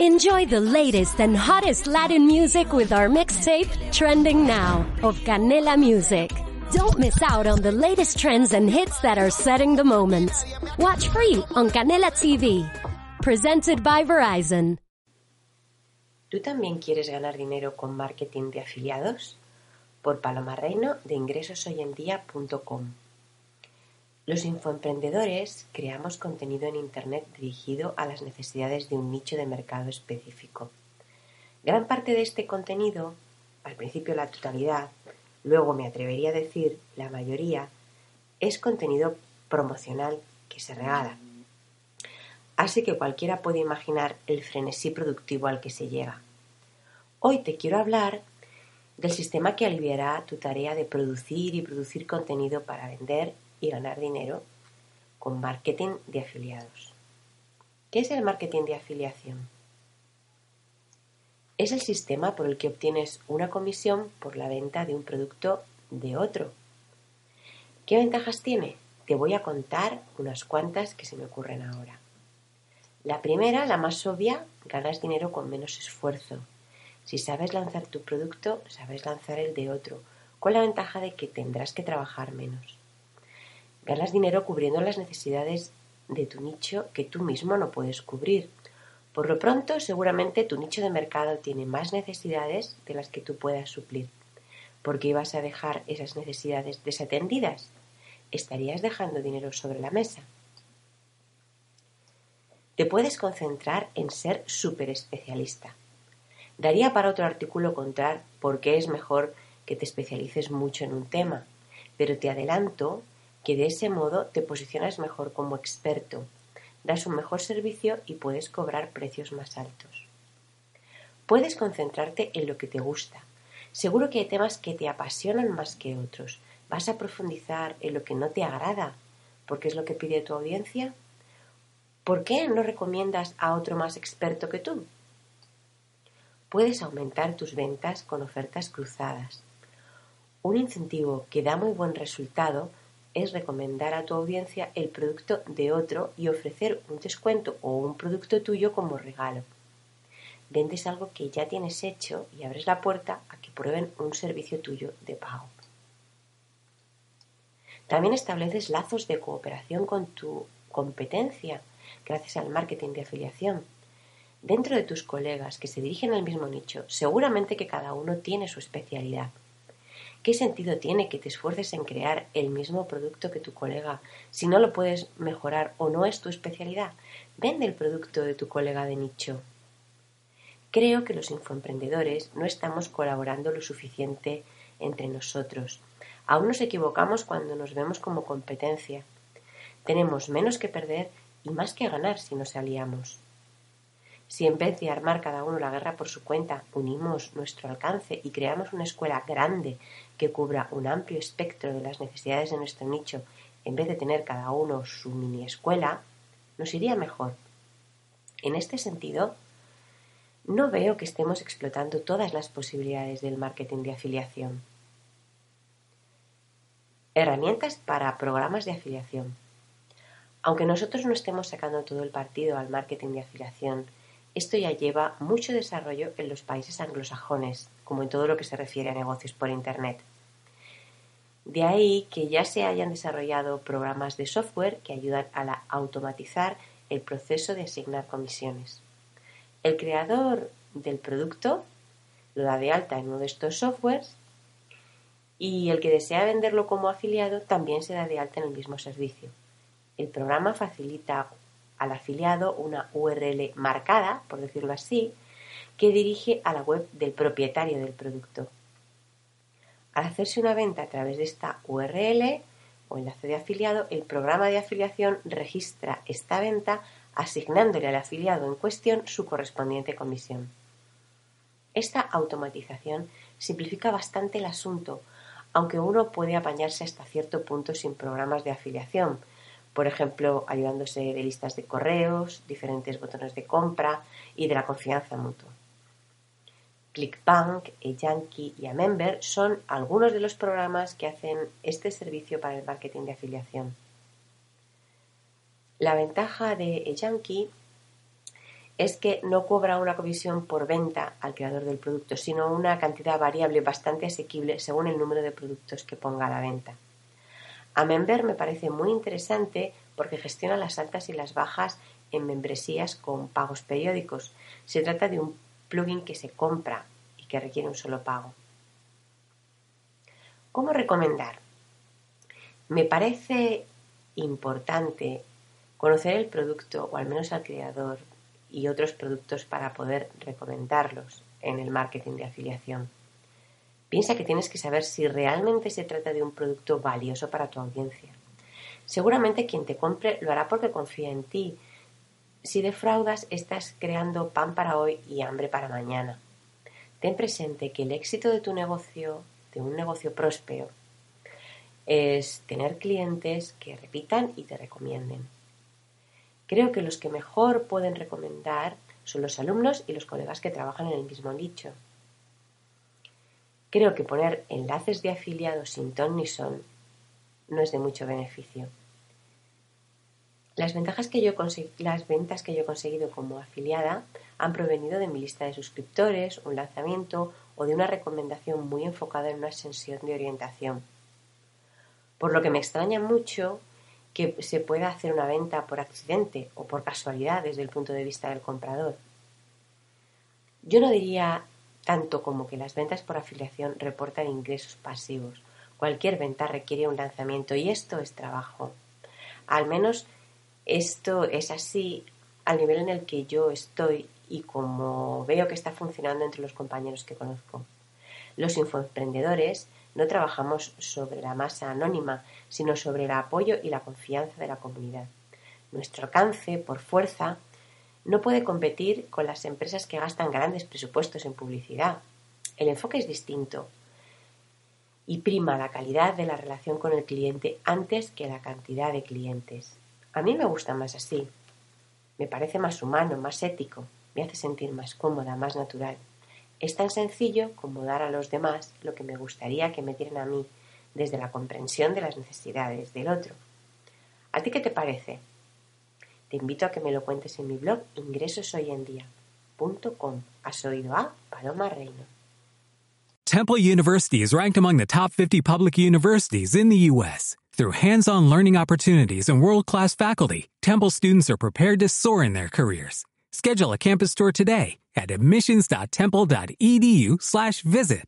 Enjoy the latest and hottest Latin music with our mixtape, Trending Now, of Canela Music. Don't miss out on the latest trends and hits that are setting the moment. Watch free on Canela TV. Presented by Verizon. ¿Tú también quieres ganar dinero con marketing de afiliados? Por Paloma Reino de ingresoshoyendía.com. Los infoemprendedores creamos contenido en Internet dirigido a las necesidades de un nicho de mercado específico. Gran parte de este contenido, al principio la totalidad, luego me atrevería a decir la mayoría, es contenido promocional que se regala. Así que cualquiera puede imaginar el frenesí productivo al que se llega. Hoy te quiero hablar del sistema que aliviará tu tarea de producir y producir contenido para vender y ganar dinero con marketing de afiliados. ¿Qué es el marketing de afiliación? Es el sistema por el que obtienes una comisión por la venta de un producto de otro. ¿Qué ventajas tiene? Te voy a contar unas cuantas que se me ocurren ahora. La primera, la más obvia, ganas dinero con menos esfuerzo. Si sabes lanzar tu producto, sabes lanzar el de otro, con la ventaja de que tendrás que trabajar menos. Ganas dinero cubriendo las necesidades de tu nicho que tú mismo no puedes cubrir. Por lo pronto, seguramente tu nicho de mercado tiene más necesidades de las que tú puedas suplir. ¿Por qué ibas a dejar esas necesidades desatendidas? Estarías dejando dinero sobre la mesa. Te puedes concentrar en ser súper especialista. Daría para otro artículo contar por qué es mejor que te especialices mucho en un tema, pero te adelanto que de ese modo te posicionas mejor como experto, das un mejor servicio y puedes cobrar precios más altos. Puedes concentrarte en lo que te gusta. Seguro que hay temas que te apasionan más que otros. ¿Vas a profundizar en lo que no te agrada? ¿Porque es lo que pide tu audiencia? ¿Por qué no recomiendas a otro más experto que tú? Puedes aumentar tus ventas con ofertas cruzadas. Un incentivo que da muy buen resultado es recomendar a tu audiencia el producto de otro y ofrecer un descuento o un producto tuyo como regalo. Vendes algo que ya tienes hecho y abres la puerta a que prueben un servicio tuyo de pago. También estableces lazos de cooperación con tu competencia gracias al marketing de afiliación. Dentro de tus colegas que se dirigen al mismo nicho, seguramente que cada uno tiene su especialidad ¿Qué sentido tiene que te esfuerces en crear el mismo producto que tu colega si no lo puedes mejorar o no es tu especialidad? Vende el producto de tu colega de nicho. Creo que los infoemprendedores no estamos colaborando lo suficiente entre nosotros. Aún nos equivocamos cuando nos vemos como competencia. Tenemos menos que perder y más que ganar si nos aliamos. Si en vez de armar cada uno la guerra por su cuenta, unimos nuestro alcance y creamos una escuela grande que cubra un amplio espectro de las necesidades de nuestro nicho, en vez de tener cada uno su mini escuela, nos iría mejor. En este sentido, no veo que estemos explotando todas las posibilidades del marketing de afiliación. Herramientas para programas de afiliación. Aunque nosotros no estemos sacando todo el partido al marketing de afiliación, esto ya lleva mucho desarrollo en los países anglosajones, como en todo lo que se refiere a negocios por Internet. De ahí que ya se hayan desarrollado programas de software que ayudan a automatizar el proceso de asignar comisiones. El creador del producto lo da de alta en uno de estos softwares y el que desea venderlo como afiliado también se da de alta en el mismo servicio. El programa facilita al afiliado una URL marcada, por decirlo así, que dirige a la web del propietario del producto. Al hacerse una venta a través de esta URL o enlace de afiliado, el programa de afiliación registra esta venta asignándole al afiliado en cuestión su correspondiente comisión. Esta automatización simplifica bastante el asunto, aunque uno puede apañarse hasta cierto punto sin programas de afiliación, por ejemplo, ayudándose de listas de correos, diferentes botones de compra y de la confianza mutua. ClickBank, eYankee y Amember son algunos de los programas que hacen este servicio para el marketing de afiliación. La ventaja de eYankee es que no cobra una comisión por venta al creador del producto, sino una cantidad variable bastante asequible según el número de productos que ponga a la venta. A Member me parece muy interesante porque gestiona las altas y las bajas en membresías con pagos periódicos. Se trata de un plugin que se compra y que requiere un solo pago. ¿Cómo recomendar? Me parece importante conocer el producto o al menos al creador y otros productos para poder recomendarlos en el marketing de afiliación. Piensa que tienes que saber si realmente se trata de un producto valioso para tu audiencia. Seguramente quien te compre lo hará porque confía en ti. Si defraudas, estás creando pan para hoy y hambre para mañana. Ten presente que el éxito de tu negocio, de un negocio próspero, es tener clientes que repitan y te recomienden. Creo que los que mejor pueden recomendar son los alumnos y los colegas que trabajan en el mismo nicho. Creo que poner enlaces de afiliados sin ton ni son no es de mucho beneficio. Las, ventajas que yo las ventas que yo he conseguido como afiliada han provenido de mi lista de suscriptores, un lanzamiento o de una recomendación muy enfocada en una sesión de orientación. Por lo que me extraña mucho que se pueda hacer una venta por accidente o por casualidad desde el punto de vista del comprador. Yo no diría tanto como que las ventas por afiliación reportan ingresos pasivos. Cualquier venta requiere un lanzamiento y esto es trabajo. Al menos esto es así al nivel en el que yo estoy y como veo que está funcionando entre los compañeros que conozco. Los infoemprendedores no trabajamos sobre la masa anónima, sino sobre el apoyo y la confianza de la comunidad. Nuestro alcance, por fuerza, no puede competir con las empresas que gastan grandes presupuestos en publicidad. El enfoque es distinto y prima la calidad de la relación con el cliente antes que la cantidad de clientes. A mí me gusta más así. Me parece más humano, más ético, me hace sentir más cómoda, más natural. Es tan sencillo como dar a los demás lo que me gustaría que me dieran a mí, desde la comprensión de las necesidades del otro. ¿A ti qué te parece? Te invito a que me lo cuentes en mi blog ingresoshoyendia.com. Has oído a Paloma Reino. Temple University is ranked among the top 50 public universities in the U.S. Through hands-on learning opportunities and world-class faculty, Temple students are prepared to soar in their careers. Schedule a campus tour today at admissions.temple.edu/visit.